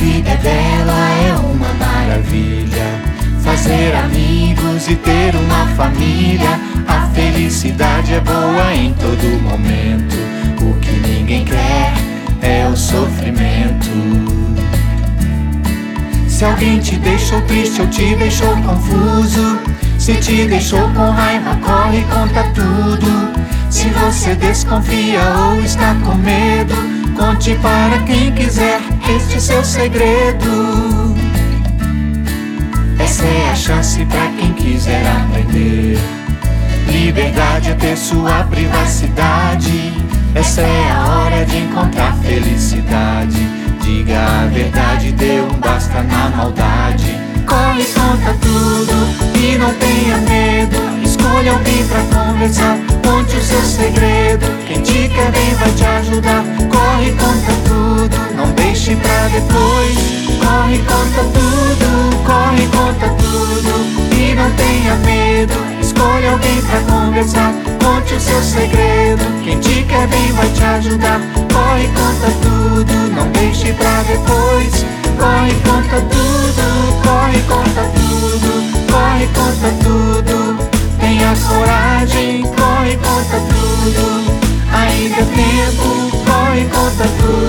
vida é bela, é uma maravilha. Fazer amigos e ter uma família. A felicidade é boa em todo momento. O que ninguém quer é o sofrimento. Se alguém te deixou triste ou te deixou confuso, se te deixou com raiva, corre e conta tudo. Se você desconfia ou está com medo, conte para quem quiser este seu segredo. Essa é a chance para quem quiser aprender. Liberdade é ter sua privacidade. Essa é a hora de encontrar felicidade. Diga a verdade, dê um basta na maldade. Corre, conta tudo e não tenha medo. Escolha alguém pra conversar, conte o seu segredo. Quem te quer bem vai te ajudar. Corre, conta tudo, não depois. Corre, conta tudo, corre, conta tudo e não tenha medo. Escolha alguém pra conversar, conte o seu segredo. Quem te quer bem vai te ajudar. Corre, conta tudo, não deixe pra depois. Corre, conta tudo, corre, conta tudo, corre, conta tudo. Tenha coragem, corre, conta tudo. Ainda é tempo, corre, conta tudo.